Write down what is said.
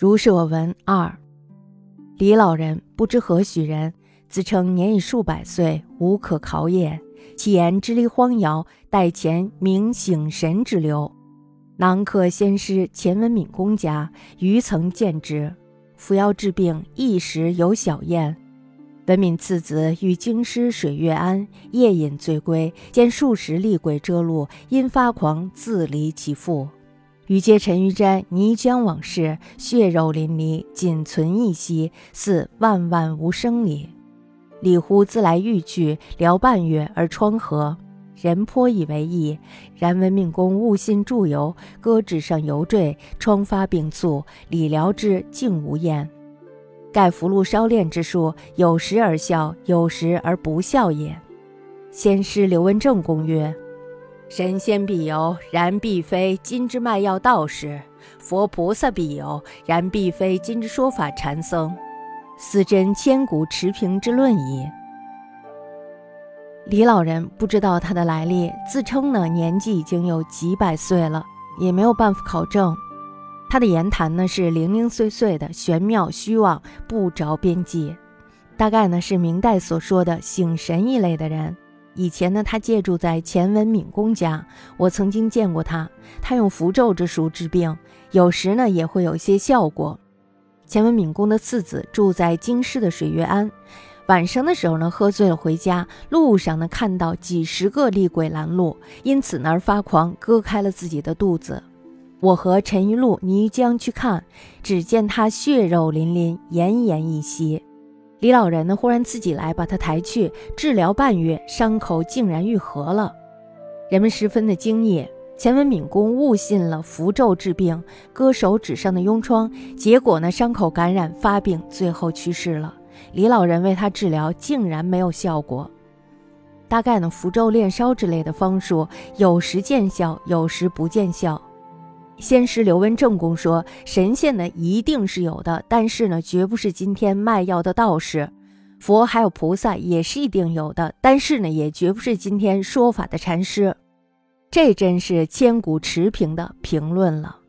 如是我闻二，李老人不知何许人，自称年已数百岁，无可考也。其言支离荒摇，待前明醒神之流。囊客先师钱文敏公家，余曾见之。服药治病，一时有小宴。文敏次子与京师水月庵夜饮醉归，见数十厉鬼遮路，因发狂自离其父。余皆沉于瞻泥浆往事，血肉淋漓，仅存一息，似万万无生理。李乎自来欲去，聊半月而疮合，人颇以为意。然闻命公悟信祝由，搁纸上犹坠，疮发病促，理疗之竟无厌。盖福禄烧炼之术，有时而效，有时而不效也。先师刘文正公曰。神仙必有，然必非今之卖药道士；佛菩萨必有，然必非今之说法禅僧。斯真千古持平之论矣。李老人不知道他的来历，自称呢年纪已经有几百岁了，也没有办法考证。他的言谈呢是零零碎碎的，玄妙虚妄，不着边际。大概呢是明代所说的醒神一类的人。以前呢，他借住在钱文敏公家，我曾经见过他。他用符咒之术治病，有时呢也会有些效果。钱文敏公的次子住在京师的水月庵，晚上的时候呢，喝醉了回家，路上呢看到几十个厉鬼拦路，因此呢而发狂，割开了自己的肚子。我和陈玉露、泥浆去看，只见他血肉淋淋，奄奄一息。李老人呢，忽然自己来把他抬去治疗半月，伤口竟然愈合了。人们十分的惊异。钱文敏公误信了符咒治病，割手指上的痈疮，结果呢，伤口感染发病，最后去世了。李老人为他治疗，竟然没有效果。大概呢，符咒炼烧之类的方术，有时见效，有时不见效。先师刘文正公说：“神仙呢一定是有的，但是呢，绝不是今天卖药的道士；佛还有菩萨也是一定有的，但是呢，也绝不是今天说法的禅师。”这真是千古持平的评论了。